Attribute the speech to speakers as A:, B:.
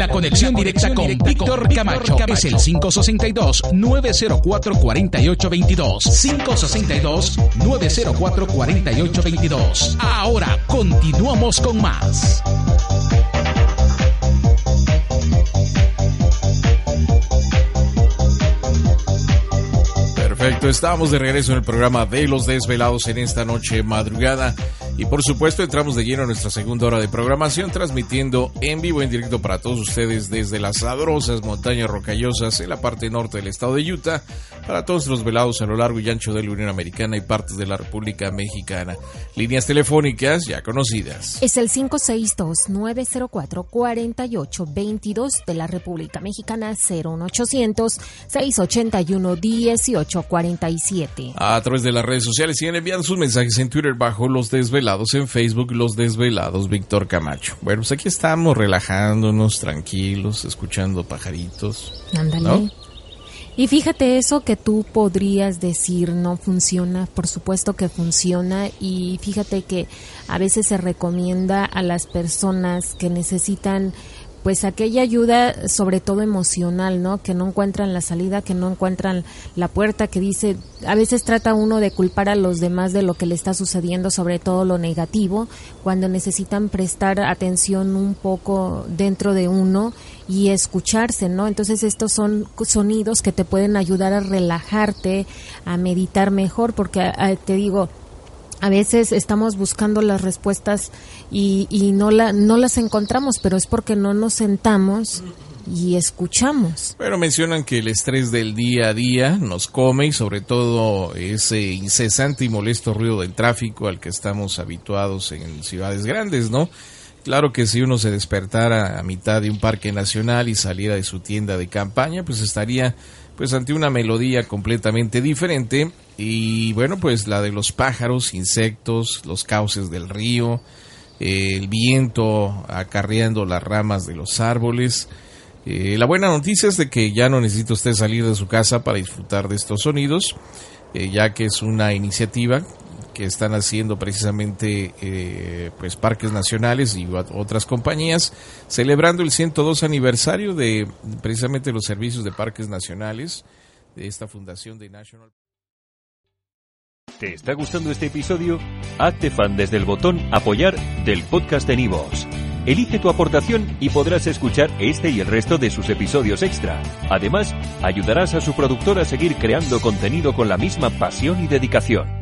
A: La conexión directa con Víctor Camacho es el 562-904-4822. 562-904-4822. Ahora continuamos con más.
B: Perfecto, estamos de regreso en el programa de Los Desvelados en esta noche madrugada. Y por supuesto entramos de lleno a nuestra segunda hora de programación, transmitiendo en vivo, en directo para todos ustedes desde las sabrosas montañas rocallosas en la parte norte del estado de Utah, para todos los velados a lo largo y ancho de la Unión Americana y partes de la República Mexicana. Líneas telefónicas ya conocidas.
C: Es el 562-904-4822 de la República Mexicana, 01800-681-1847.
B: A través de las redes sociales siguen enviando sus mensajes en Twitter bajo Los Desvelados, en Facebook Los Desvelados, Víctor Camacho. Bueno, pues aquí estamos relajándonos, tranquilos, escuchando pajaritos.
C: Ándale.
B: ¿No?
C: Y fíjate eso que tú podrías decir no funciona, por supuesto que funciona y fíjate que a veces se recomienda a las personas que necesitan pues aquella ayuda sobre todo emocional, ¿no? Que no encuentran la salida, que no encuentran la puerta, que dice, a veces trata uno de culpar a los demás de lo que le está sucediendo, sobre todo lo negativo, cuando necesitan prestar atención un poco dentro de uno y escucharse, ¿no? Entonces estos son sonidos que te pueden ayudar a relajarte, a meditar mejor, porque ah, te digo, a veces estamos buscando las respuestas y, y no, la, no las encontramos, pero es porque no nos sentamos y escuchamos.
B: Pero mencionan que el estrés del día a día nos come y sobre todo ese incesante y molesto ruido del tráfico al que estamos habituados en ciudades grandes, ¿no? Claro que si uno se despertara a mitad de un parque nacional y saliera de su tienda de campaña, pues estaría pues ante una melodía completamente diferente y bueno, pues la de los pájaros, insectos, los cauces del río, eh, el viento acarreando las ramas de los árboles. Eh, la buena noticia es de que ya no necesita usted salir de su casa para disfrutar de estos sonidos, eh, ya que es una iniciativa que están haciendo precisamente eh, pues parques nacionales y ot- otras compañías celebrando el 102 aniversario de precisamente los servicios de parques nacionales de esta fundación de National
D: ¿Te está gustando este episodio? Hazte fan desde el botón Apoyar del podcast de Nivos. Elige tu aportación y podrás escuchar este y el resto de sus episodios extra. Además, ayudarás a su productor a seguir creando contenido con la misma pasión y dedicación.